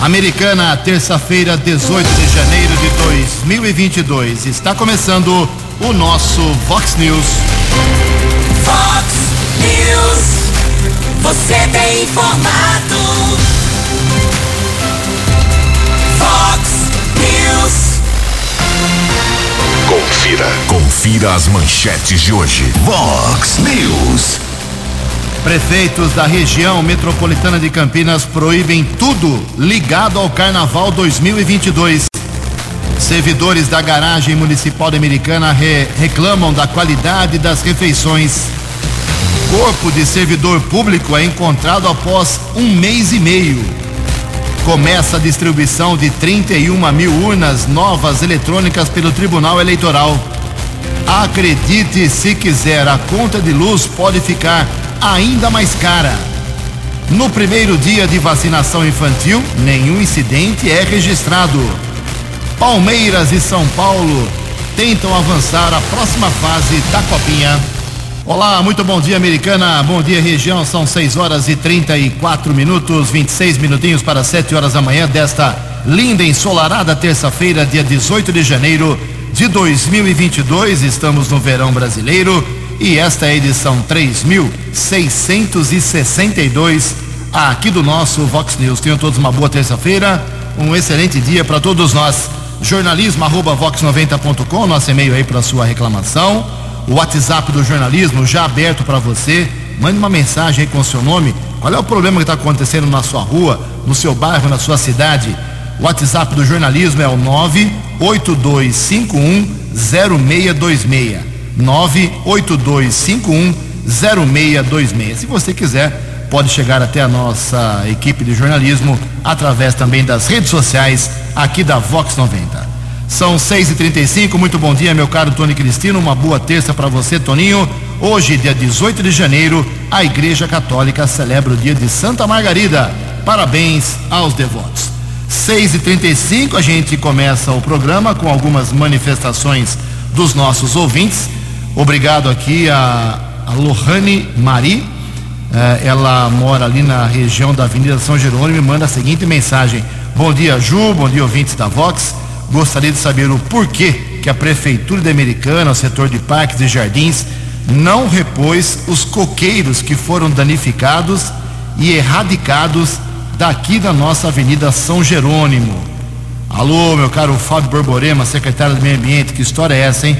Americana, terça-feira, 18 de janeiro de 2022. Está começando o nosso Vox News. Vox News. Você tem informado. Vox News. Confira. Confira as manchetes de hoje. Vox News. Prefeitos da região metropolitana de Campinas proíbem tudo ligado ao Carnaval 2022. Servidores da garagem municipal de Americana re reclamam da qualidade das refeições. Corpo de servidor público é encontrado após um mês e meio. Começa a distribuição de 31 mil urnas novas eletrônicas pelo Tribunal Eleitoral. Acredite se quiser, a conta de luz pode ficar ainda mais cara. No primeiro dia de vacinação infantil, nenhum incidente é registrado. Palmeiras e São Paulo tentam avançar a próxima fase da Copinha. Olá, muito bom dia, americana. Bom dia, região. São 6 horas e 34 minutos, 26 minutinhos para 7 horas da manhã desta linda ensolarada terça-feira, dia 18 de janeiro de 2022. Estamos no verão brasileiro e esta é a edição 3662 aqui do nosso Vox News. Tenham todos uma boa terça-feira, um excelente dia para todos nós. Jornalismo arroba vox90.com, nosso e-mail aí para sua reclamação. O WhatsApp do jornalismo já aberto para você. Mande uma mensagem aí com o seu nome. Qual é o problema que está acontecendo na sua rua, no seu bairro, na sua cidade? O WhatsApp do jornalismo é o 982510626. 982510626. Se você quiser, pode chegar até a nossa equipe de jornalismo através também das redes sociais aqui da Vox 90. São 6h35, muito bom dia, meu caro Tony Cristino. Uma boa terça para você, Toninho. Hoje, dia 18 de janeiro, a Igreja Católica celebra o dia de Santa Margarida. Parabéns aos devotos. 6h35, a gente começa o programa com algumas manifestações dos nossos ouvintes. Obrigado aqui a, a Lohane Mari. Eh, ela mora ali na região da Avenida São Jerônimo e manda a seguinte mensagem: Bom dia, Ju, bom dia, ouvintes da Vox. Gostaria de saber o porquê que a Prefeitura de Americana, o setor de parques e jardins, não repôs os coqueiros que foram danificados e erradicados daqui da nossa Avenida São Jerônimo. Alô, meu caro Fábio Borborema, secretário do Meio Ambiente, que história é essa, hein?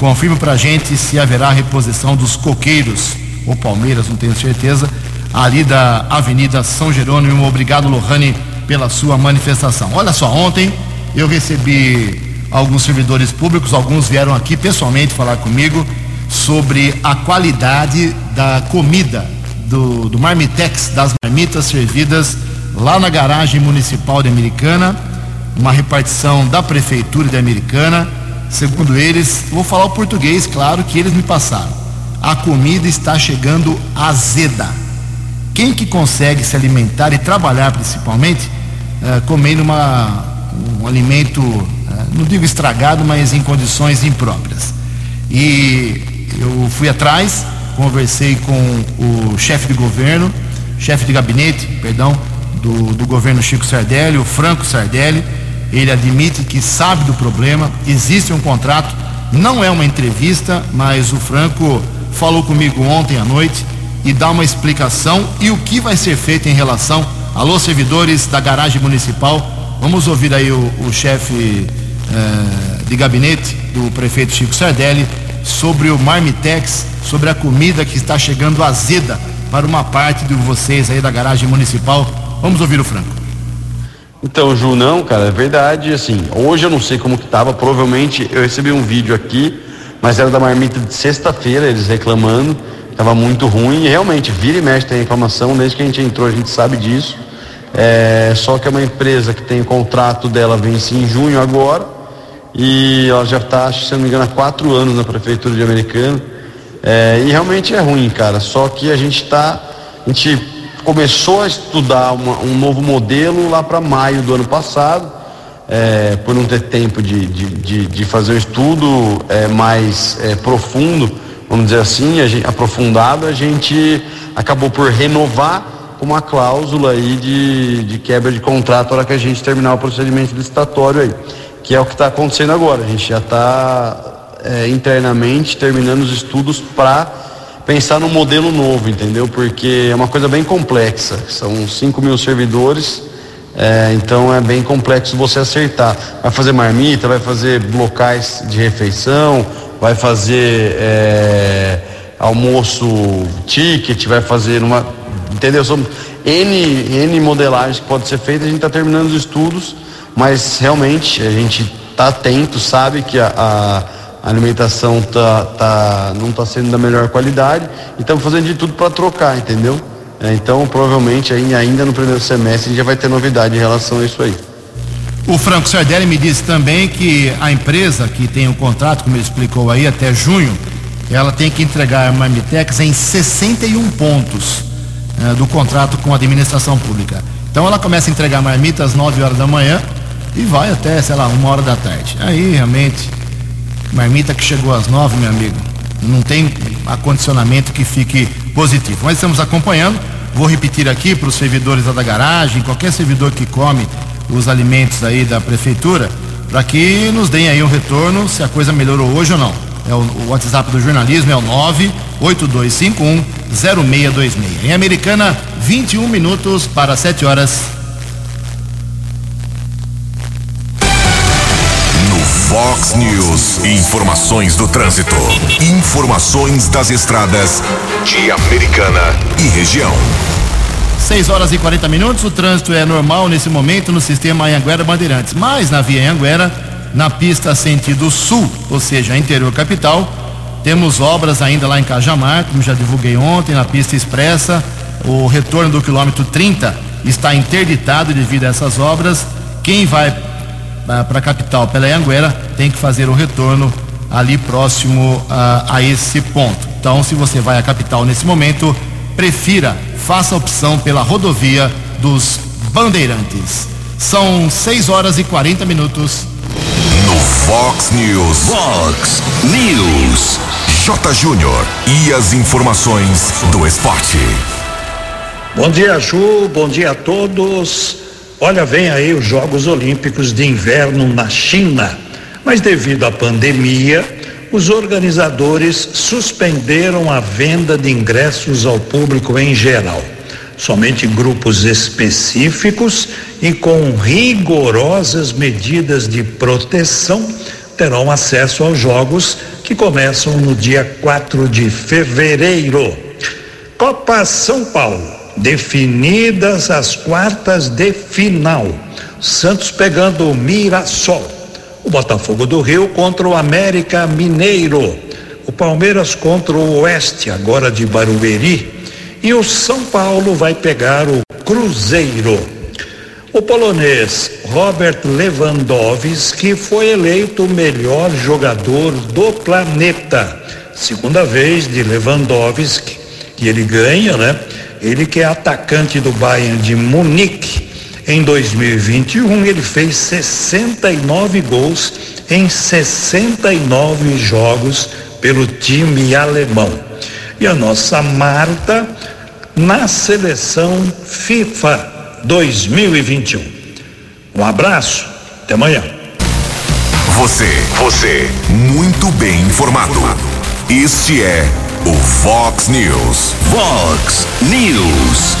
Confirme pra gente se haverá reposição dos coqueiros, ou Palmeiras, não tenho certeza, ali da Avenida São Jerônimo. Obrigado, Lohane, pela sua manifestação. Olha só, ontem eu recebi alguns servidores públicos, alguns vieram aqui pessoalmente falar comigo sobre a qualidade da comida do, do Marmitex, das marmitas servidas lá na garagem municipal de Americana, uma repartição da prefeitura de Americana. Segundo eles, vou falar o português, claro, que eles me passaram. A comida está chegando azeda. Quem que consegue se alimentar e trabalhar principalmente uh, comendo uma, um alimento, uh, não digo estragado, mas em condições impróprias. E eu fui atrás, conversei com o chefe de governo, chefe de gabinete, perdão, do, do governo Chico Sardelli, o Franco Sardelli. Ele admite que sabe do problema, existe um contrato, não é uma entrevista, mas o Franco falou comigo ontem à noite e dá uma explicação e o que vai ser feito em relação. Alô, servidores da garagem municipal, vamos ouvir aí o, o chefe eh, de gabinete do prefeito Chico Sardelli sobre o Marmitex, sobre a comida que está chegando azeda para uma parte de vocês aí da garagem municipal. Vamos ouvir o Franco. Então, Ju, não, cara, é verdade, assim, hoje eu não sei como que tava, provavelmente eu recebi um vídeo aqui, mas era da marmita de sexta-feira, eles reclamando, tava muito ruim, e realmente, vira e mexe tem reclamação, desde que a gente entrou a gente sabe disso, é, só que é uma empresa que tem o contrato dela, vence em junho agora, e ela já está, se não me engano, há quatro anos na prefeitura de Americana, é, e realmente é ruim, cara, só que a gente está, a gente começou a estudar uma, um novo modelo lá para maio do ano passado, é, por não ter tempo de, de, de, de fazer um estudo é, mais é, profundo, vamos dizer assim, a gente, aprofundado, a gente acabou por renovar uma cláusula aí de, de quebra de contrato na hora que a gente terminar o procedimento licitatório aí, que é o que está acontecendo agora. A gente já está é, internamente terminando os estudos para pensar num modelo novo, entendeu? Porque é uma coisa bem complexa. São 5 mil servidores, é, então é bem complexo você acertar. Vai fazer marmita, vai fazer locais de refeição, vai fazer é, almoço ticket, vai fazer uma. Entendeu? São N, N modelagens que pode ser feita, a gente está terminando os estudos, mas realmente a gente está atento, sabe que a, a a alimentação tá, tá, não está sendo da melhor qualidade e estamos fazendo de tudo para trocar, entendeu? É, então, provavelmente, aí, ainda no primeiro semestre, a gente já vai ter novidade em relação a isso aí. O Franco Sardelli me disse também que a empresa que tem o um contrato, como ele explicou aí, até junho, ela tem que entregar a Marmitex em 61 pontos é, do contrato com a administração pública. Então ela começa a entregar marmita às 9 horas da manhã e vai até, sei lá, uma hora da tarde. Aí realmente, marmita que chegou às 9, meu amigo, não tem acondicionamento que fique positivo. Mas estamos acompanhando. Vou repetir aqui para os servidores da garagem, qualquer servidor que come os alimentos aí da prefeitura, para que nos deem aí um retorno se a coisa melhorou hoje ou não. É o, o WhatsApp do jornalismo é o 98251 0626. Em Americana, 21 minutos para 7 horas. Fox News, informações do trânsito, informações das estradas de Americana e região. 6 horas e 40 minutos. O trânsito é normal nesse momento no sistema Anhanguera Bandeirantes. Mas na via Anhanguera, na pista sentido sul, ou seja, interior capital, temos obras ainda lá em Cajamar, como já divulguei ontem, na pista expressa. O retorno do quilômetro 30 está interditado devido a essas obras. Quem vai para a capital pela Anhanguera tem que fazer o retorno ali próximo uh, a esse ponto. Então, se você vai à capital nesse momento, prefira, faça a opção pela rodovia dos Bandeirantes. São 6 horas e 40 minutos. No Fox News. Fox News. J. Júnior. E as informações do esporte. Bom dia, Ju. Bom dia a todos. Olha, vem aí os Jogos Olímpicos de Inverno na China. Mas devido à pandemia, os organizadores suspenderam a venda de ingressos ao público em geral. Somente grupos específicos e com rigorosas medidas de proteção terão acesso aos jogos que começam no dia 4 de fevereiro. Copa São Paulo, definidas as quartas de final. Santos pegando o Mirassol o Botafogo do Rio contra o América Mineiro, o Palmeiras contra o Oeste, agora de Barueri, e o São Paulo vai pegar o Cruzeiro. O polonês Robert Lewandowski foi eleito o melhor jogador do planeta. Segunda vez de Lewandowski que ele ganha, né? Ele que é atacante do Bayern de Munique em 2021, ele fez 69 gols em 69 jogos pelo time alemão. E a nossa Marta na seleção FIFA 2021. Um abraço, até amanhã. Você, você, muito bem informado. Este é o Fox News. Fox News.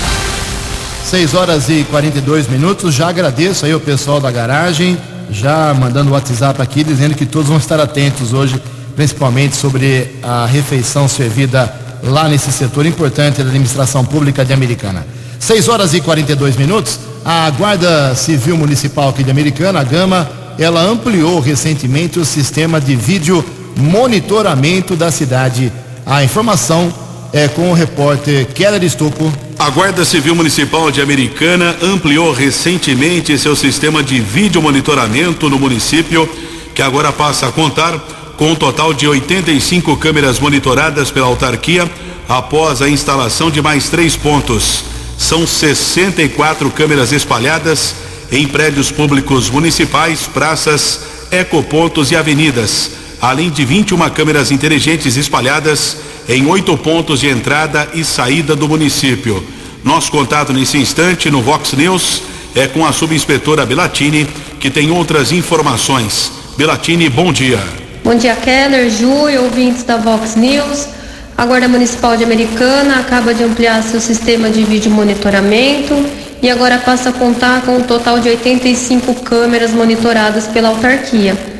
6 horas e 42 minutos. Já agradeço aí o pessoal da garagem, já mandando o WhatsApp aqui, dizendo que todos vão estar atentos hoje, principalmente sobre a refeição servida lá nesse setor importante da administração pública de Americana. 6 horas e 42 minutos. A Guarda Civil Municipal aqui de Americana, a Gama, ela ampliou recentemente o sistema de vídeo monitoramento da cidade. A informação é com o repórter Keller Estocco. A Guarda Civil Municipal de Americana ampliou recentemente seu sistema de vídeo monitoramento no município, que agora passa a contar com um total de 85 câmeras monitoradas pela autarquia após a instalação de mais três pontos. São 64 câmeras espalhadas em prédios públicos municipais, praças, ecopontos e avenidas, além de 21 câmeras inteligentes espalhadas em oito pontos de entrada e saída do município. Nosso contato nesse instante no Vox News é com a subinspetora Belatini, que tem outras informações. Belatini, bom dia. Bom dia, Keller, Ju e ouvintes da Vox News. A Guarda Municipal de Americana acaba de ampliar seu sistema de vídeo monitoramento e agora passa a contar com um total de 85 câmeras monitoradas pela autarquia.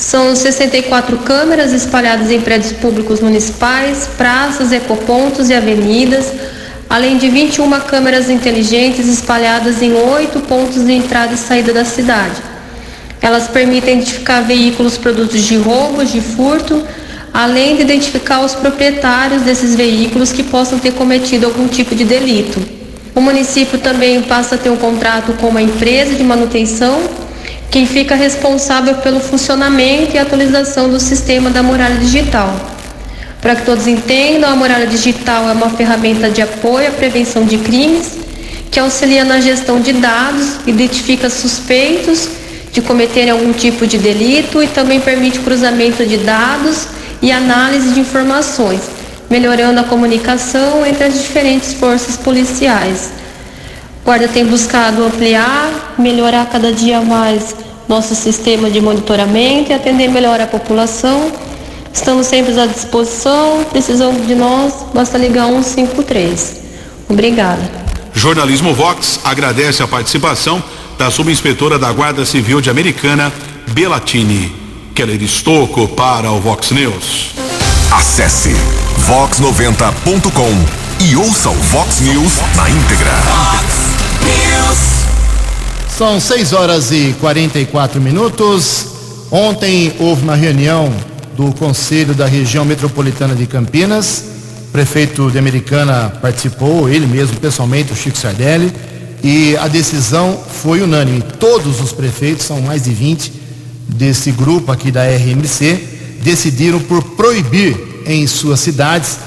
São 64 câmeras espalhadas em prédios públicos municipais, praças, ecopontos e avenidas, além de 21 câmeras inteligentes espalhadas em oito pontos de entrada e saída da cidade. Elas permitem identificar veículos produtos de roubos, de furto, além de identificar os proprietários desses veículos que possam ter cometido algum tipo de delito. O município também passa a ter um contrato com uma empresa de manutenção, quem fica responsável pelo funcionamento e atualização do sistema da muralha digital. Para que todos entendam, a muralha digital é uma ferramenta de apoio à prevenção de crimes que auxilia na gestão de dados, identifica suspeitos de cometerem algum tipo de delito e também permite cruzamento de dados e análise de informações, melhorando a comunicação entre as diferentes forças policiais. A Guarda tem buscado ampliar, melhorar cada dia mais nosso sistema de monitoramento e atender melhor a população. Estamos sempre à disposição, precisando de nós, basta ligar 153. Obrigada. Jornalismo Vox agradece a participação da subinspetora da Guarda Civil de Americana, Belatini. Keller Estocco para o Vox News. Acesse vox90.com e ouça o Vox News na íntegra. São 6 horas e 44 minutos. Ontem houve uma reunião do Conselho da Região Metropolitana de Campinas. O prefeito de Americana participou, ele mesmo pessoalmente, o Chico Sardelli e a decisão foi unânime. Todos os prefeitos, são mais de 20 desse grupo aqui da RMC, decidiram por proibir em suas cidades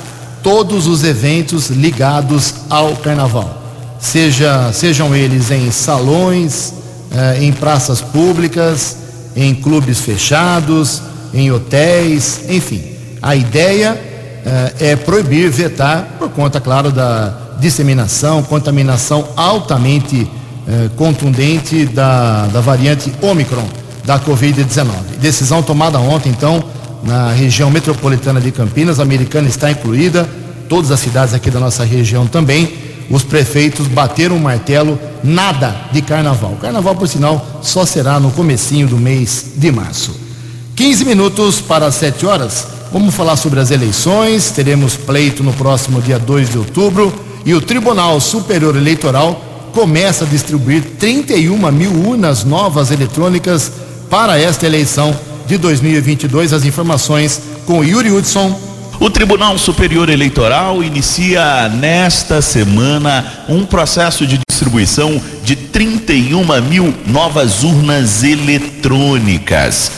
todos os eventos ligados ao carnaval. Seja, sejam eles em salões, eh, em praças públicas, em clubes fechados, em hotéis, enfim. A ideia eh, é proibir, vetar, por conta, claro, da, disseminação, contaminação altamente eh, contundente da, da variante Omicron da Covid-19. Decisão tomada ontem, então, na região metropolitana de Campinas, a americana está incluída, todas as cidades aqui da nossa região também. Os prefeitos bateram o martelo, nada de carnaval. Carnaval, por sinal, só será no comecinho do mês de março. 15 minutos para as 7 horas. Vamos falar sobre as eleições. Teremos pleito no próximo dia 2 de outubro e o Tribunal Superior Eleitoral começa a distribuir 31 mil urnas novas eletrônicas para esta eleição de 2022. As informações com Yuri Hudson. O Tribunal Superior Eleitoral inicia nesta semana um processo de distribuição de 31 mil novas urnas eletrônicas.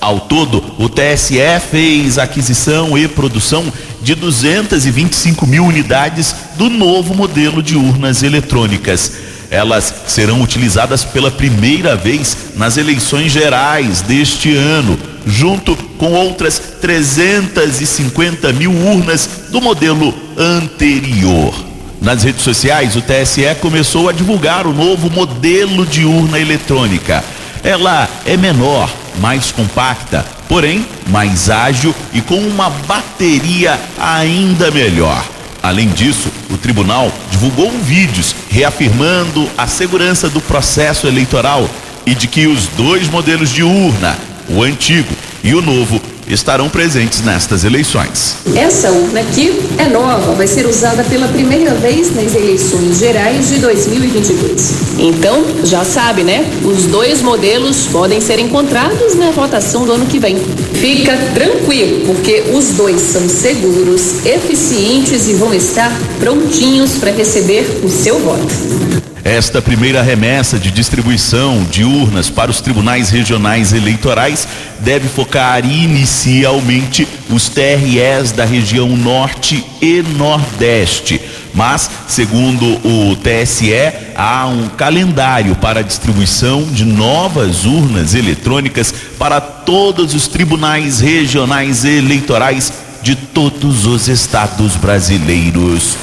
Ao todo, o TSE fez aquisição e produção de 225 mil unidades do novo modelo de urnas eletrônicas. Elas serão utilizadas pela primeira vez nas eleições gerais deste ano, junto com outras 350 mil urnas do modelo anterior. Nas redes sociais, o TSE começou a divulgar o novo modelo de urna eletrônica. Ela é menor, mais compacta, porém mais ágil e com uma bateria ainda melhor. Além disso, o tribunal divulgou vídeos reafirmando a segurança do processo eleitoral e de que os dois modelos de urna, o antigo e o novo, estarão presentes nestas eleições. Essa urna aqui é nova, vai ser usada pela primeira vez nas eleições gerais de 2022. Então, já sabe, né? Os dois modelos podem ser encontrados na votação do ano que vem. Fica tranquilo, porque os dois são seguros, eficientes e vão estar prontinhos para receber o seu voto. Esta primeira remessa de distribuição de urnas para os tribunais regionais eleitorais deve focar inicialmente os TREs da região Norte e Nordeste. Mas, segundo o TSE, há um calendário para a distribuição de novas urnas eletrônicas para todos os tribunais regionais eleitorais de todos os estados brasileiros.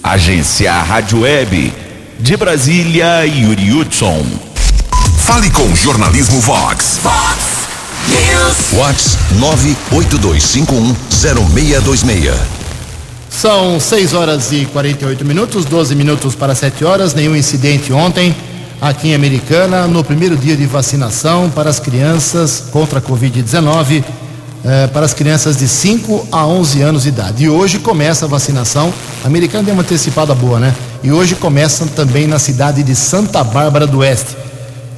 Agência Rádio Web. De Brasília, Yuri Hudson. Fale com Jornalismo Vox. Fox News. Vox 982510626. São 6 horas e 48 minutos, 12 minutos para 7 horas. Nenhum incidente ontem aqui em Americana, no primeiro dia de vacinação para as crianças contra a Covid-19, eh, para as crianças de 5 a 11 anos de idade. E hoje começa a vacinação. A Americana deu uma antecipada boa, né? E hoje começa também na cidade de Santa Bárbara do Oeste.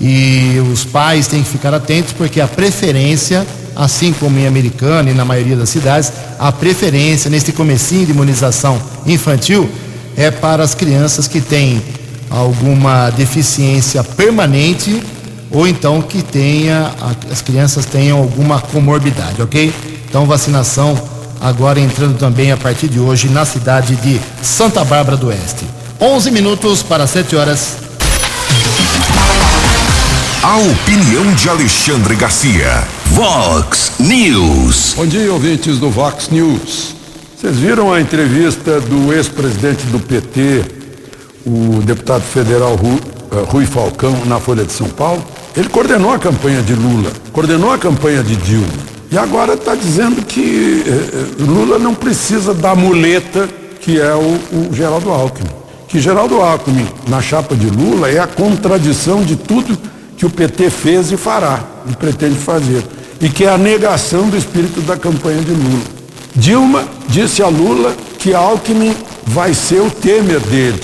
E os pais têm que ficar atentos porque a preferência, assim como em Americana e na maioria das cidades, a preferência neste comecinho de imunização infantil é para as crianças que têm alguma deficiência permanente ou então que tenha as crianças tenham alguma comorbidade, ok? Então vacinação agora entrando também a partir de hoje na cidade de Santa Bárbara do Oeste. 11 minutos para 7 horas. A opinião de Alexandre Garcia. Vox News. Bom dia, ouvintes do Vox News. Vocês viram a entrevista do ex-presidente do PT, o deputado federal eh, Rui Falcão, na Folha de São Paulo? Ele coordenou a campanha de Lula, coordenou a campanha de Dilma. E agora está dizendo que eh, eh, Lula não precisa da muleta que é o, o Geraldo Alckmin. Que Geraldo Alckmin, na chapa de Lula, é a contradição de tudo que o PT fez e fará, e pretende fazer. E que é a negação do espírito da campanha de Lula. Dilma disse a Lula que Alckmin vai ser o Temer dele.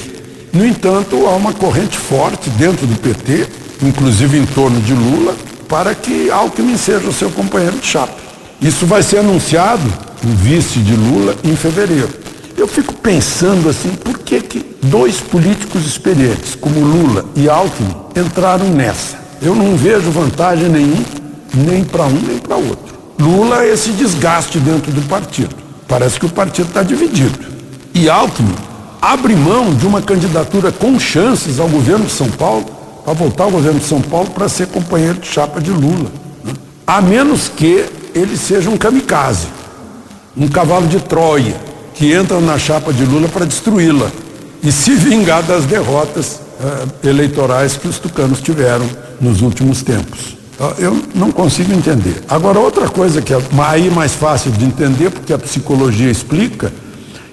No entanto, há uma corrente forte dentro do PT, inclusive em torno de Lula, para que Alckmin seja o seu companheiro de chapa. Isso vai ser anunciado, o vice de Lula, em fevereiro. Eu fico pensando assim, por que, que dois políticos experientes, como Lula e Alckmin, entraram nessa? Eu não vejo vantagem nenhum, nem para um nem para outro. Lula é esse desgaste dentro do partido. Parece que o partido está dividido. E Alckmin abre mão de uma candidatura com chances ao governo de São Paulo, para voltar ao governo de São Paulo para ser companheiro de chapa de Lula. né? A menos que ele seja um kamikaze, um cavalo de Troia, que entra na chapa de Lula para destruí-la e se vingar das derrotas eh, eleitorais que os tucanos tiveram nos últimos tempos. Ah, Eu não consigo entender. Agora, outra coisa que é aí mais fácil de entender, porque a psicologia explica,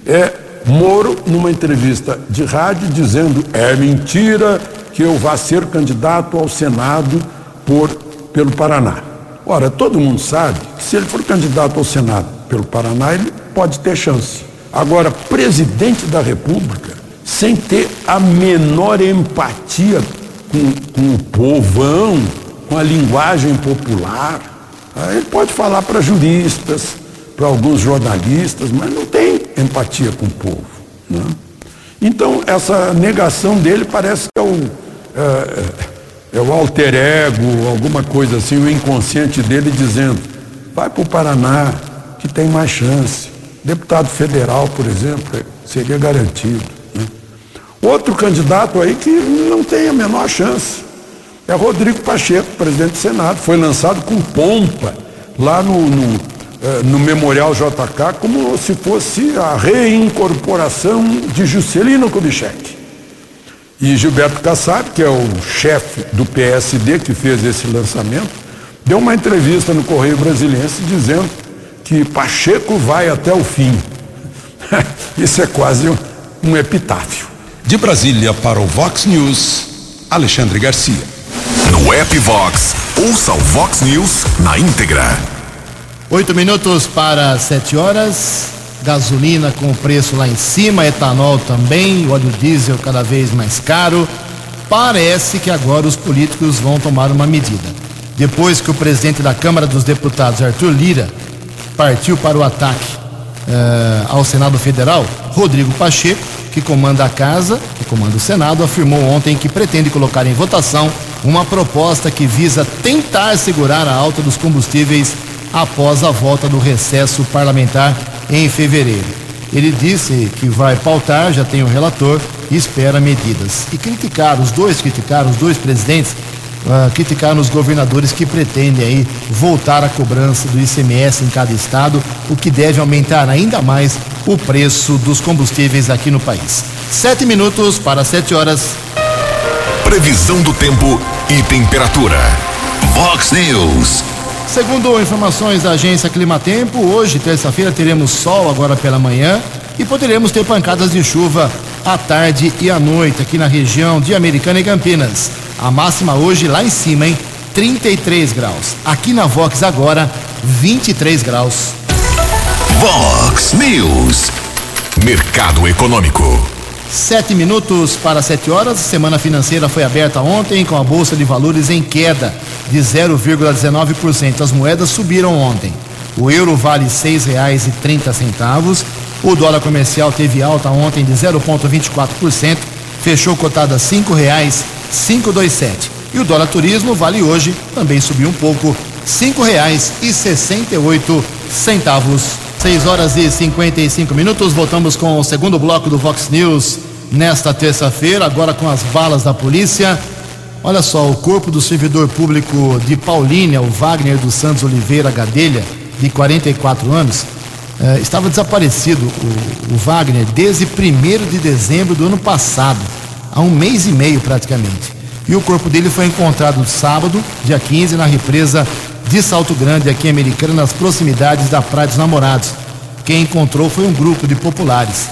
é Moro numa entrevista de rádio dizendo é mentira que eu vá ser candidato ao Senado por, pelo Paraná. Ora, todo mundo sabe que se ele for candidato ao Senado pelo Paraná, ele pode ter chance. Agora, presidente da República, sem ter a menor empatia com, com o povão, com a linguagem popular, aí ele pode falar para juristas, para alguns jornalistas, mas não tem empatia com o povo. né? Então, essa negação dele parece que é o, é, é o alter ego, alguma coisa assim, o inconsciente dele dizendo: vai para o Paraná, que tem mais chance. Deputado federal, por exemplo, seria garantido. né? Outro candidato aí que não tem a menor chance é Rodrigo Pacheco, presidente do Senado. Foi lançado com pompa lá no, no, eh, no Memorial JK, como se fosse a reincorporação de Juscelino Kubitschek. E Gilberto Kassab, que é o chefe do PSD que fez esse lançamento, deu uma entrevista no Correio Brasiliense dizendo que Pacheco vai até o fim. Isso é quase um, um epitáfio. De Brasília para o Vox News, Alexandre Garcia. No app Vox, ouça o Vox News na íntegra. Oito minutos para sete horas. Gasolina com o preço lá em cima, etanol também, óleo diesel cada vez mais caro. Parece que agora os políticos vão tomar uma medida. Depois que o presidente da Câmara dos Deputados, Arthur Lira, partiu para o ataque eh, ao Senado Federal, Rodrigo Pacheco, que comanda a casa, que comanda o Senado, afirmou ontem que pretende colocar em votação uma proposta que visa tentar segurar a alta dos combustíveis após a volta do recesso parlamentar em fevereiro. Ele disse que vai pautar, já tem o relator e espera medidas. E criticar, os dois criticaram, os dois presidentes, ah, criticaram os governadores que pretendem aí voltar a cobrança do ICMS em cada estado, o que deve aumentar ainda mais o preço dos combustíveis aqui no país. Sete minutos para sete horas. Previsão do tempo e temperatura. Vox News. Segundo informações da agência Climatempo, hoje, terça-feira, teremos sol agora pela manhã e poderemos ter pancadas de chuva à tarde e à noite aqui na região de Americana e Campinas. A máxima hoje lá em cima, hein? 33 graus. Aqui na Vox agora, 23 graus. Vox News. Mercado Econômico. Sete minutos para sete horas. Semana financeira foi aberta ontem com a Bolsa de Valores em queda de 0,19%. As moedas subiram ontem. O euro vale seis reais e trinta centavos. O dólar comercial teve alta ontem de 0,24%. Fechou cotada cinco reais cinco dois sete. E o dólar turismo vale hoje também subiu um pouco cinco reais e sessenta e oito centavos. 6 horas e 55 minutos. Voltamos com o segundo bloco do Vox News nesta terça-feira, agora com as balas da polícia. Olha só, o corpo do servidor público de Paulínia, o Wagner dos Santos Oliveira Gadelha, de 44 anos, eh, estava desaparecido, o, o Wagner, desde 1 de dezembro do ano passado, há um mês e meio praticamente. E o corpo dele foi encontrado sábado, dia 15, na represa de Salto Grande, aqui em Americana, nas proximidades da Praia dos Namorados. Quem encontrou foi um grupo de populares.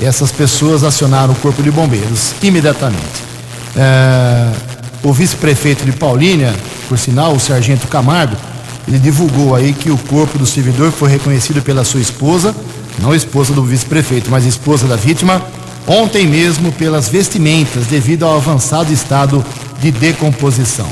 Essas pessoas acionaram o Corpo de Bombeiros imediatamente. É, o vice-prefeito de Paulínia, por sinal, o sargento Camargo, ele divulgou aí que o corpo do servidor foi reconhecido pela sua esposa, não esposa do vice-prefeito, mas esposa da vítima, ontem mesmo pelas vestimentas, devido ao avançado estado de decomposição.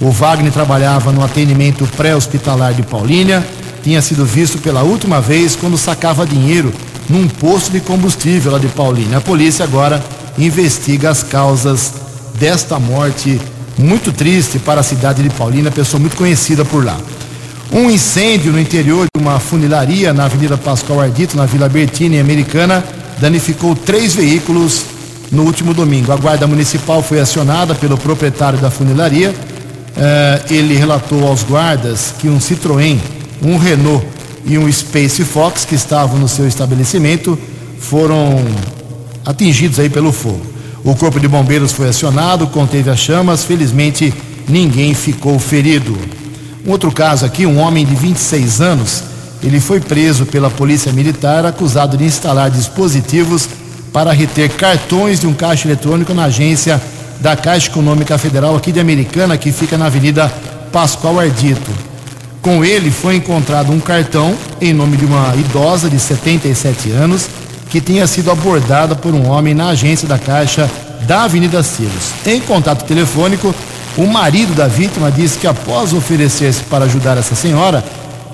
O Wagner trabalhava no atendimento pré-hospitalar de Paulínia, tinha sido visto pela última vez quando sacava dinheiro num posto de combustível lá de Paulínia. A polícia agora investiga as causas desta morte muito triste para a cidade de Paulínia, pessoa muito conhecida por lá. Um incêndio no interior de uma funilaria na Avenida Pascoal Ardito, na Vila Bertini, americana, danificou três veículos no último domingo. A Guarda Municipal foi acionada pelo proprietário da funilaria Uh, ele relatou aos guardas que um Citroën, um Renault e um Space Fox que estavam no seu estabelecimento foram atingidos aí pelo fogo. O corpo de bombeiros foi acionado, conteve as chamas, felizmente ninguém ficou ferido. Um outro caso aqui, um homem de 26 anos, ele foi preso pela polícia militar acusado de instalar dispositivos para reter cartões de um caixa eletrônico na agência da Caixa Econômica Federal aqui de Americana, que fica na Avenida Pascoal Ardito. Com ele foi encontrado um cartão em nome de uma idosa de 77 anos que tinha sido abordada por um homem na agência da Caixa da Avenida Silos. Em contato telefônico, o marido da vítima disse que após oferecer-se para ajudar essa senhora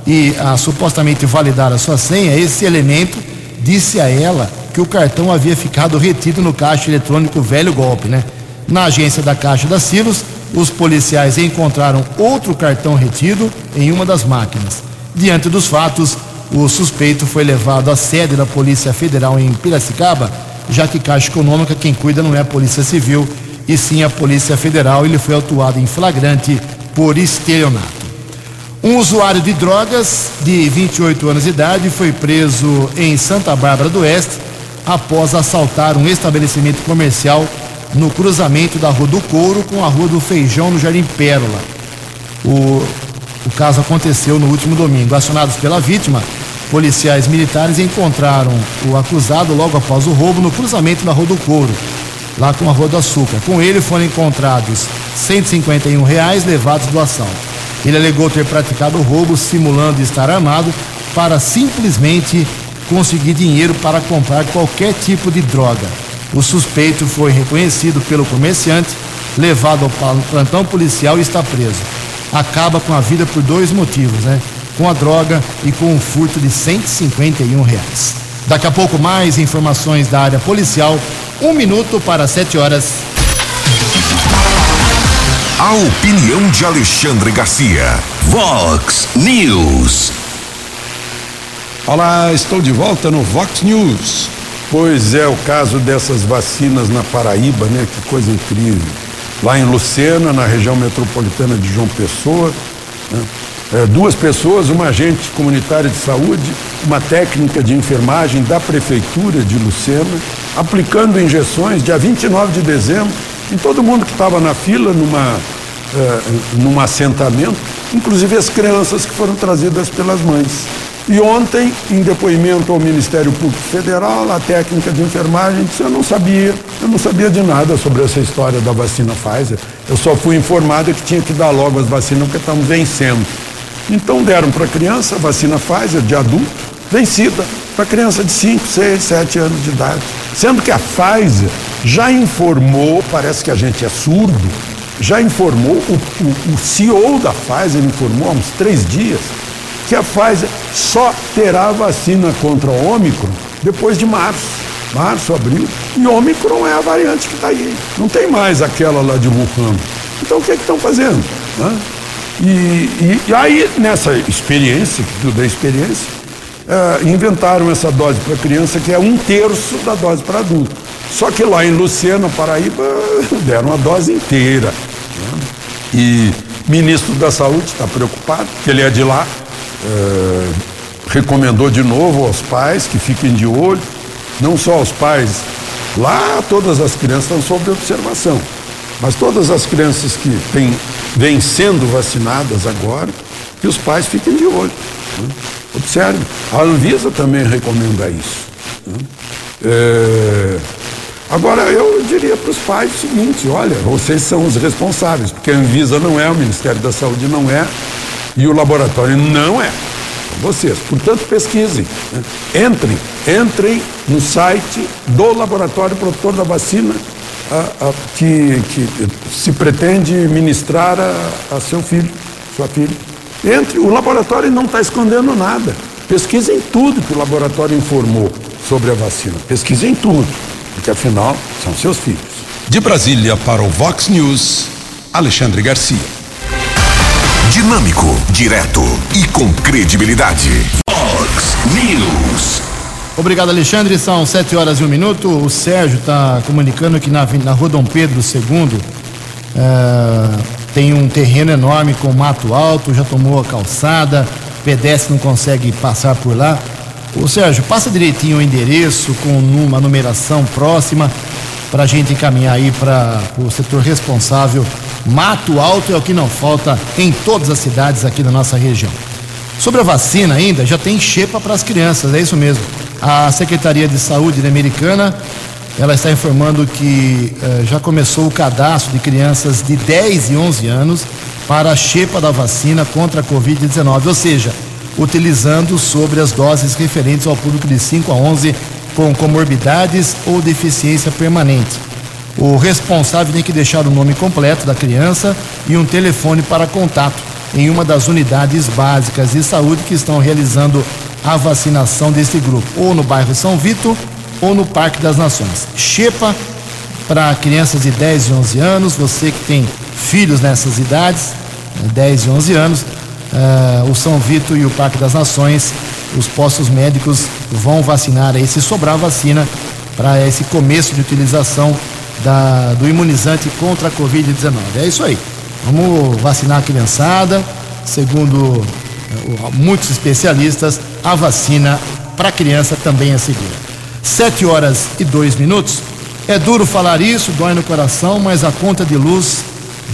e a supostamente validar a sua senha, esse elemento disse a ela que o cartão havia ficado retido no caixa eletrônico velho golpe, né? Na agência da Caixa da Silos, os policiais encontraram outro cartão retido em uma das máquinas. Diante dos fatos, o suspeito foi levado à sede da Polícia Federal em Piracicaba, já que Caixa Econômica quem cuida não é a Polícia Civil, e sim a Polícia Federal. Ele foi autuado em flagrante por estelionato. Um usuário de drogas de 28 anos de idade foi preso em Santa Bárbara do Oeste após assaltar um estabelecimento comercial no cruzamento da Rua do Couro com a Rua do Feijão, no Jardim Pérola. O, o caso aconteceu no último domingo. Acionados pela vítima, policiais militares encontraram o acusado logo após o roubo no cruzamento da Rua do Couro, lá com a Rua do Açúcar. Com ele foram encontrados 151 reais levados do assalto. Ele alegou ter praticado o roubo simulando estar armado para simplesmente conseguir dinheiro para comprar qualquer tipo de droga. O suspeito foi reconhecido pelo comerciante, levado ao plantão policial e está preso. Acaba com a vida por dois motivos, né? Com a droga e com um furto de 151 reais. Daqui a pouco mais informações da área policial. Um minuto para sete horas. A opinião de Alexandre Garcia. Vox News. Olá, estou de volta no Vox News. Pois é, o caso dessas vacinas na Paraíba, né? Que coisa incrível. Lá em Lucena, na região metropolitana de João Pessoa, né? é, duas pessoas, uma agente comunitária de saúde, uma técnica de enfermagem da prefeitura de Lucena, aplicando injeções dia 29 de dezembro em todo mundo que estava na fila numa, uh, num assentamento, inclusive as crianças que foram trazidas pelas mães. E ontem, em depoimento ao Ministério Público Federal, a técnica de enfermagem disse: Eu não sabia, eu não sabia de nada sobre essa história da vacina Pfizer. Eu só fui informada que tinha que dar logo as vacinas porque estamos vencendo. Então deram para a criança a vacina Pfizer de adulto, vencida, para criança de 5, 6, 7 anos de idade. Sendo que a Pfizer já informou, parece que a gente é surdo, já informou, o, o, o CEO da Pfizer informou há uns três dias que a Pfizer só terá vacina contra o Ômicron depois de março. Março, abril. E Ômicron é a variante que está aí. Não tem mais aquela lá de Wuhan. Então o que é estão fazendo? Né? E, e, e, aí, nessa experiência, que tudo é experiência, é, inventaram essa dose para criança que é um terço da dose para adulto. Só que lá em Lucena, Paraíba, deram a dose inteira. Né? E ministro da Saúde está preocupado, porque ele é de lá, é, recomendou de novo aos pais que fiquem de olho, não só aos pais, lá todas as crianças estão sob observação, mas todas as crianças que têm, vêm sendo vacinadas agora, que os pais fiquem de olho. Né? Observe, a Anvisa também recomenda isso. Né? É... Agora, eu diria para os pais o seguinte: olha, vocês são os responsáveis, porque a Anvisa não é, o Ministério da Saúde não é, e o laboratório não é. Vocês. Portanto, pesquisem. Né? Entrem, entrem no site do Laboratório Produtor da Vacina a, a, que, que, se pretende ministrar a, a seu filho, sua filha. Entre, o laboratório não está escondendo nada. Pesquisem tudo que o laboratório informou sobre a vacina. Pesquisem tudo, porque afinal são seus filhos. De Brasília para o Vox News, Alexandre Garcia. Dinâmico, direto e com credibilidade. Fox News. Obrigado, Alexandre. São sete horas e um minuto. O Sérgio está comunicando que na, na rua Dom Pedro II é, tem um terreno enorme com mato alto, já tomou a calçada, pedestre não consegue passar por lá. Ô Sérgio, passa direitinho o endereço com uma numeração próxima para a gente encaminhar aí para o setor responsável Mato alto é o que não falta em todas as cidades aqui da nossa região. Sobre a vacina ainda, já tem xepa para as crianças, é isso mesmo. A Secretaria de Saúde Americana, ela está informando que eh, já começou o cadastro de crianças de 10 e 11 anos para a xepa da vacina contra a Covid-19, ou seja, utilizando sobre as doses referentes ao público de 5 a 11 com comorbidades ou deficiência permanente. O responsável tem que deixar o nome completo da criança e um telefone para contato em uma das unidades básicas de saúde que estão realizando a vacinação desse grupo, ou no bairro São Vito ou no Parque das Nações. Xepa para crianças de 10 e 11 anos, você que tem filhos nessas idades, 10 né, e 11 anos, uh, o São Vito e o Parque das Nações, os postos médicos vão vacinar aí, se sobrar vacina, para esse começo de utilização da, do imunizante contra a Covid-19. É isso aí. Vamos vacinar a criançada. Segundo uh, muitos especialistas, a vacina para criança também é segura. Sete horas e dois minutos. É duro falar isso, dói no coração, mas a conta de luz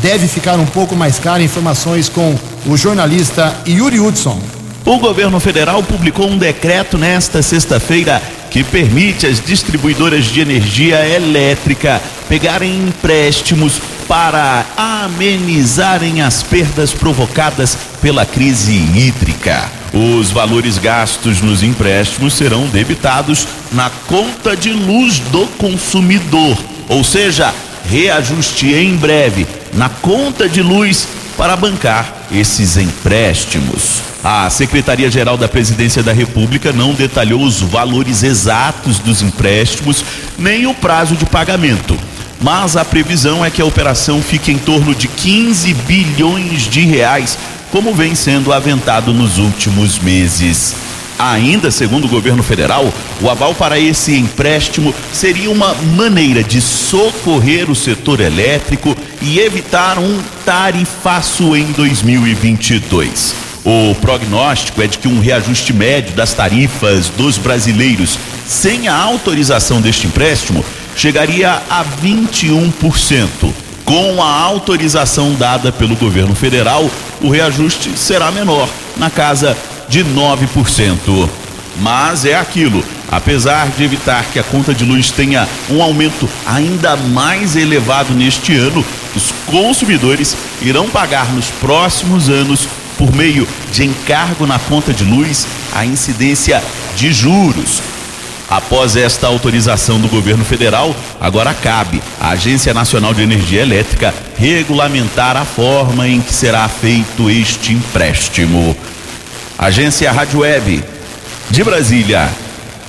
deve ficar um pouco mais cara. Informações com o jornalista Yuri Hudson. O governo federal publicou um decreto nesta sexta-feira que permite às distribuidoras de energia elétrica pegarem empréstimos para amenizarem as perdas provocadas pela crise hídrica. Os valores gastos nos empréstimos serão debitados na conta de luz do consumidor, ou seja, reajuste em breve na conta de luz para bancar esses empréstimos. A Secretaria-Geral da Presidência da República não detalhou os valores exatos dos empréstimos nem o prazo de pagamento. Mas a previsão é que a operação fique em torno de 15 bilhões de reais, como vem sendo aventado nos últimos meses. Ainda segundo o governo federal, o aval para esse empréstimo seria uma maneira de socorrer o setor elétrico e evitar um tarifaço em 2022. O prognóstico é de que um reajuste médio das tarifas dos brasileiros sem a autorização deste empréstimo, chegaria a 21%. Com a autorização dada pelo governo federal, o reajuste será menor, na casa de 9%. Mas é aquilo, apesar de evitar que a conta de luz tenha um aumento ainda mais elevado neste ano, os consumidores irão pagar nos próximos anos, por meio de encargo na conta de luz, a incidência de juros, Após esta autorização do governo federal, agora cabe à Agência Nacional de Energia Elétrica regulamentar a forma em que será feito este empréstimo. Agência Rádio Web de Brasília,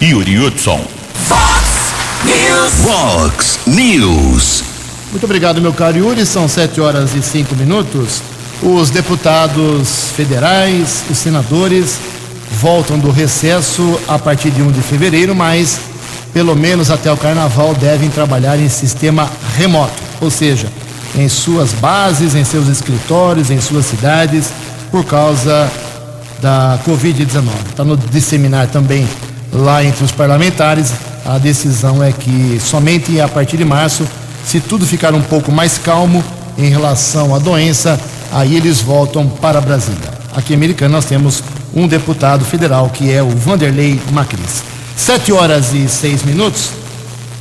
Yuri Hudson. Fox News. Fox News. Muito obrigado, meu caro Yuri. São sete horas e cinco minutos. Os deputados federais, os senadores voltam do recesso a partir de 1 de fevereiro, mas pelo menos até o carnaval devem trabalhar em sistema remoto, ou seja, em suas bases, em seus escritórios, em suas cidades, por causa da Covid-19. Está no disseminar também lá entre os parlamentares. A decisão é que somente a partir de março, se tudo ficar um pouco mais calmo em relação à doença, aí eles voltam para Brasília. Aqui em Americana nós temos um deputado federal, que é o Vanderlei Macris. Sete horas e seis minutos.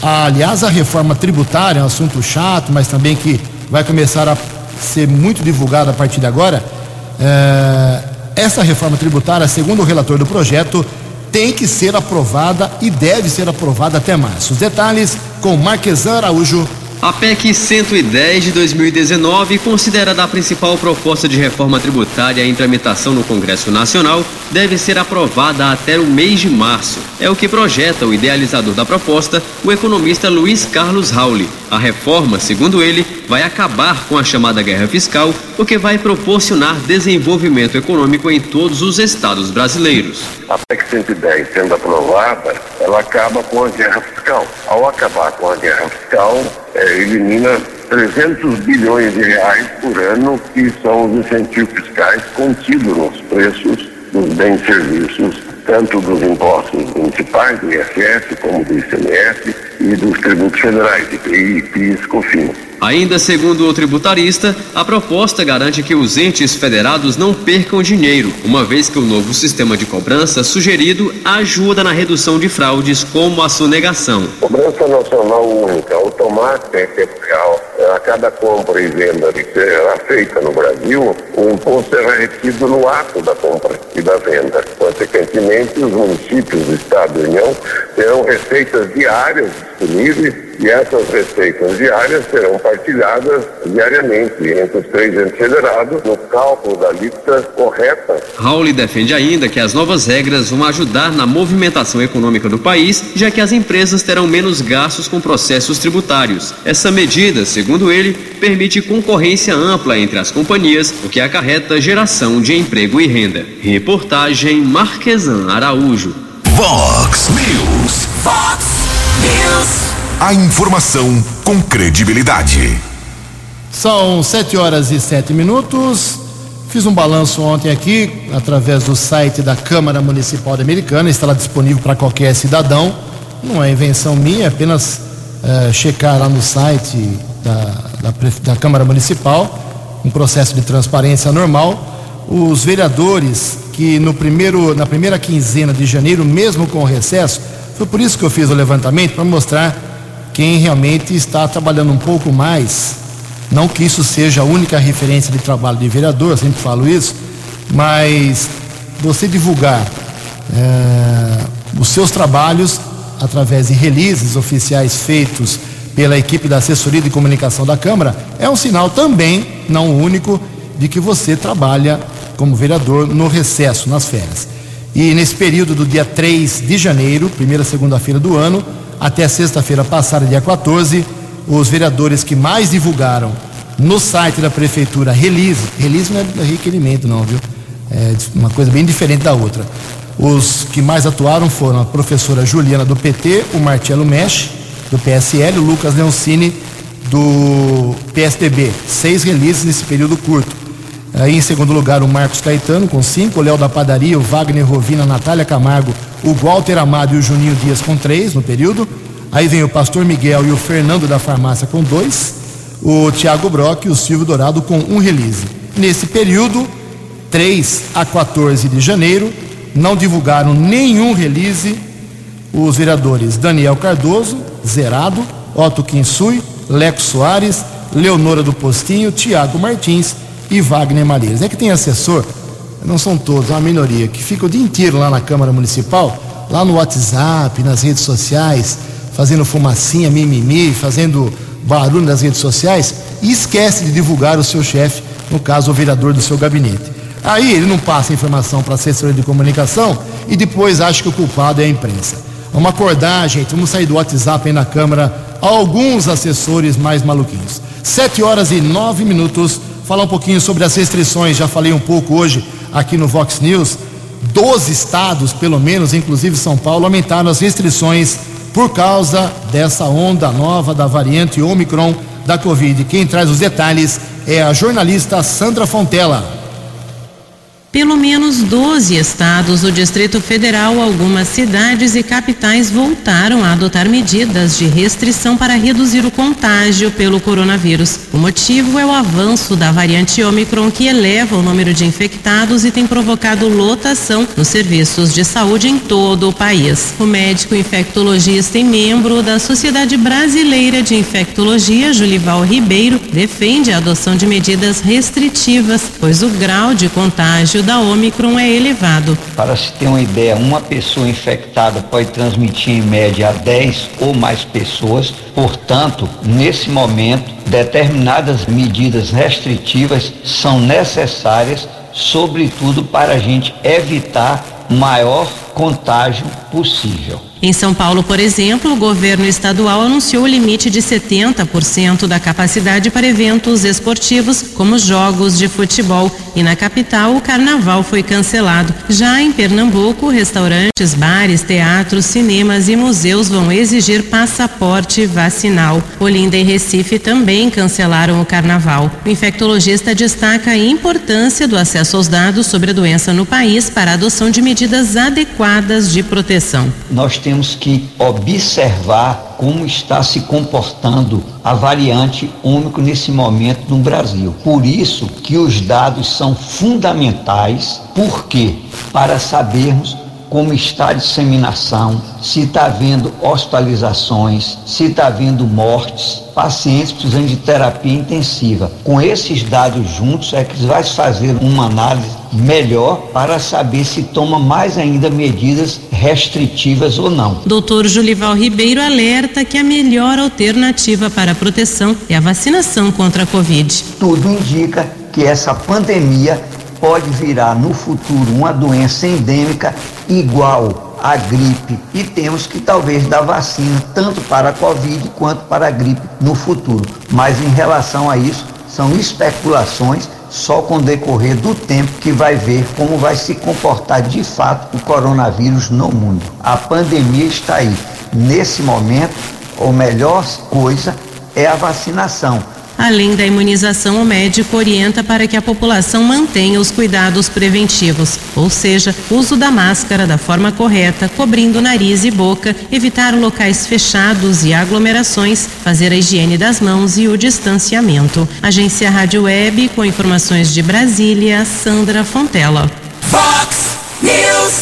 Aliás, a reforma tributária é um assunto chato, mas também que vai começar a ser muito divulgado a partir de agora. É, essa reforma tributária, segundo o relator do projeto, tem que ser aprovada e deve ser aprovada até março. Os detalhes com Marquesan Araújo a PEC 110 de 2019, considerada a principal proposta de reforma tributária em tramitação no Congresso Nacional, deve ser aprovada até o mês de março. É o que projeta o idealizador da proposta, o economista Luiz Carlos Rauli. A reforma, segundo ele, vai acabar com a chamada guerra fiscal, o que vai proporcionar desenvolvimento econômico em todos os estados brasileiros. A PEC 110 sendo aprovada, ela acaba com a guerra fiscal. Ao acabar com a guerra fiscal, é, elimina 300 bilhões de reais por ano, que são os incentivos fiscais contidos nos preços dos bens e serviços, tanto dos impostos municipais, do ISS, como do ICMS e dos tributos federais, IPI, PIS, COFINS. Ainda segundo o tributarista, a proposta garante que os entes federados não percam dinheiro, uma vez que o novo sistema de cobrança sugerido ajuda na redução de fraudes como a sonegação. Cobrança nacional única, automática em tempo real. A cada compra e venda que será feita no Brasil, o imposto será retido no ato da compra e da venda. Consequentemente, os municípios, do Estado e União terão receitas diárias disponíveis e essas receitas diárias serão partilhadas diariamente entre os três entes federados no cálculo da lista correta. Raul defende ainda que as novas regras vão ajudar na movimentação econômica do país, já que as empresas terão menos gastos com processos tributários. Essa medida, segundo ele, permite concorrência ampla entre as companhias, o que acarreta geração de emprego e renda. Reportagem Marquesan Araújo. Vox News. Fox News. A informação com credibilidade. São sete horas e sete minutos. Fiz um balanço ontem aqui, através do site da Câmara Municipal de Americana, está lá disponível para qualquer cidadão. Não é invenção minha, é apenas é, checar lá no site da, da, da Câmara Municipal, um processo de transparência normal. Os vereadores que no primeiro, na primeira quinzena de janeiro, mesmo com o recesso, foi por isso que eu fiz o levantamento, para mostrar quem realmente está trabalhando um pouco mais. Não que isso seja a única referência de trabalho de vereador, eu sempre falo isso, mas você divulgar é, os seus trabalhos através de releases oficiais feitos pela equipe da assessoria de comunicação da Câmara é um sinal também, não único, de que você trabalha como vereador no recesso, nas férias. E nesse período do dia 3 de janeiro, primeira segunda-feira do ano, até sexta-feira passada, dia 14, os vereadores que mais divulgaram no site da prefeitura release, release não é requerimento não, viu? É uma coisa bem diferente da outra. Os que mais atuaram foram a professora Juliana do PT, o Marcelo Mesh, do PSL, o Lucas Leoncini, do PSDB. Seis releases nesse período curto. Aí, em segundo lugar, o Marcos Caetano, com cinco, o Léo da Padaria, o Wagner Rovina, a Natália Camargo, o Walter Amado e o Juninho Dias com três no período. Aí vem o Pastor Miguel e o Fernando da Farmácia com dois. O Thiago Brock e o Silvio Dourado com um release. Nesse período, 3 a 14 de janeiro, não divulgaram nenhum release os vereadores Daniel Cardoso, zerado, Otto Kinsui, Leco Soares, Leonora do Postinho, Tiago Martins e Wagner Malheiros. É que tem assessor, não são todos, é uma minoria, que fica o dia inteiro lá na Câmara Municipal, lá no WhatsApp, nas redes sociais, fazendo fumacinha, mimimi, fazendo barulho nas redes sociais e esquece de divulgar o seu chefe, no caso o vereador do seu gabinete. Aí ele não passa a informação para a assessoria de comunicação e depois acha que o culpado é a imprensa. Vamos acordar, gente, vamos sair do WhatsApp aí na Câmara, alguns assessores mais maluquinhos. Sete horas e nove minutos, falar um pouquinho sobre as restrições, já falei um pouco hoje aqui no Vox News. Doze estados, pelo menos, inclusive São Paulo, aumentaram as restrições por causa dessa onda nova da variante Omicron da Covid. Quem traz os detalhes é a jornalista Sandra Fontela. Pelo menos 12 estados do Distrito Federal, algumas cidades e capitais voltaram a adotar medidas de restrição para reduzir o contágio pelo coronavírus. O motivo é o avanço da variante Omicron, que eleva o número de infectados e tem provocado lotação nos serviços de saúde em todo o país. O médico infectologista e membro da Sociedade Brasileira de Infectologia, Julival Ribeiro, defende a adoção de medidas restritivas, pois o grau de contágio da Omicron é elevado. Para se ter uma ideia, uma pessoa infectada pode transmitir em média a 10 ou mais pessoas. Portanto, nesse momento, determinadas medidas restritivas são necessárias, sobretudo para a gente evitar maior contágio possível. Em São Paulo, por exemplo, o governo estadual anunciou o limite de 70% da capacidade para eventos esportivos, como jogos de futebol. E na capital, o carnaval foi cancelado. Já em Pernambuco, restaurantes, bares, teatros, cinemas e museus vão exigir passaporte vacinal. Olinda e Recife também cancelaram o carnaval. O infectologista destaca a importância do acesso aos dados sobre a doença no país para a adoção de medidas adequadas de proteção. Nós temos temos que observar como está se comportando a variante único nesse momento no Brasil. Por isso que os dados são fundamentais, porque para sabermos como está a disseminação, se está havendo hospitalizações, se está havendo mortes, pacientes precisando de terapia intensiva. Com esses dados juntos é que vai fazer uma análise melhor para saber se toma mais ainda medidas restritivas ou não. Doutor Julival Ribeiro alerta que a melhor alternativa para a proteção é a vacinação contra a Covid. Tudo indica que essa pandemia pode virar no futuro uma doença endêmica igual à gripe e temos que talvez dar vacina tanto para a Covid quanto para a gripe no futuro. Mas em relação a isso, são especulações só com o decorrer do tempo que vai ver como vai se comportar de fato o coronavírus no mundo. A pandemia está aí. Nesse momento, a melhor coisa é a vacinação Além da imunização, o médico orienta para que a população mantenha os cuidados preventivos, ou seja, uso da máscara da forma correta, cobrindo nariz e boca, evitar locais fechados e aglomerações, fazer a higiene das mãos e o distanciamento. Agência Rádio Web, com informações de Brasília, Sandra Fontela. Fox News.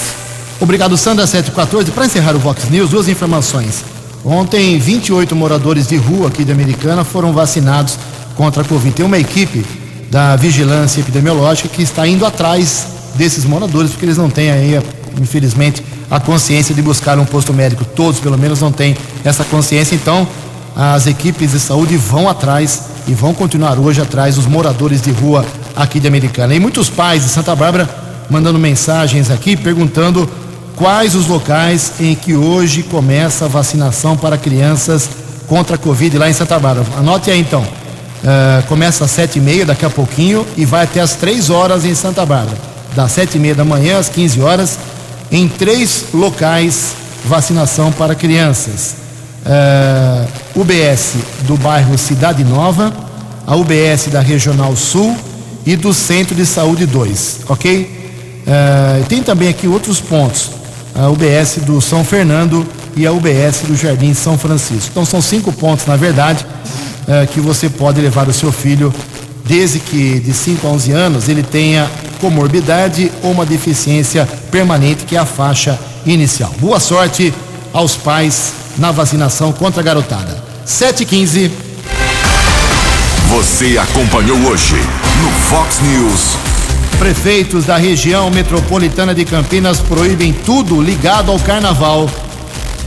Obrigado, Sandra 714. Para encerrar o Vox News, duas informações. Ontem, 28 moradores de rua aqui de Americana foram vacinados contra a Covid. Tem uma equipe da vigilância epidemiológica que está indo atrás desses moradores, porque eles não têm aí, infelizmente, a consciência de buscar um posto médico. Todos, pelo menos, não têm essa consciência. Então, as equipes de saúde vão atrás e vão continuar hoje atrás dos moradores de rua aqui de Americana. E muitos pais de Santa Bárbara mandando mensagens aqui perguntando quais os locais em que hoje começa a vacinação para crianças contra a Covid lá em Santa Bárbara. Anote aí então. Uh, começa às sete e meia daqui a pouquinho e vai até às três horas em Santa Bárbara. Das sete e meia da manhã às 15 horas, em três locais, vacinação para crianças. Uh, UBS do bairro Cidade Nova, a UBS da Regional Sul e do Centro de Saúde 2, ok? Uh, tem também aqui outros pontos a UBS do São Fernando e a UBS do Jardim São Francisco. Então são cinco pontos, na verdade, eh, que você pode levar o seu filho desde que de 5 a 11 anos ele tenha comorbidade ou uma deficiência permanente, que é a faixa inicial. Boa sorte aos pais na vacinação contra a garotada. 7 e 15 Você acompanhou hoje no Fox News. Prefeitos da região metropolitana de Campinas proíbem tudo ligado ao carnaval.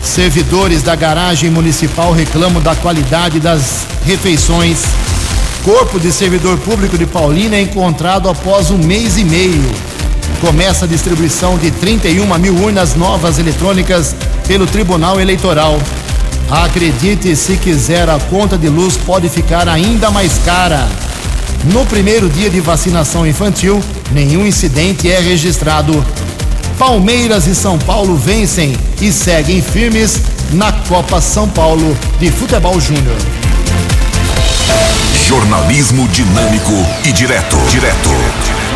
Servidores da garagem municipal reclamam da qualidade das refeições. Corpo de servidor público de Paulínia é encontrado após um mês e meio. Começa a distribuição de 31 mil urnas novas eletrônicas pelo Tribunal Eleitoral. Acredite se quiser, a conta de luz pode ficar ainda mais cara. No primeiro dia de vacinação infantil, nenhum incidente é registrado. Palmeiras e São Paulo vencem e seguem firmes na Copa São Paulo de Futebol Júnior. Jornalismo dinâmico e direto. Direto.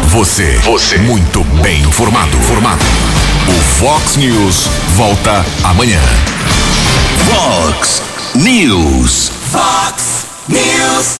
Você. Você. Muito bem informado. Formado. O Fox News volta amanhã. Fox News. Fox News.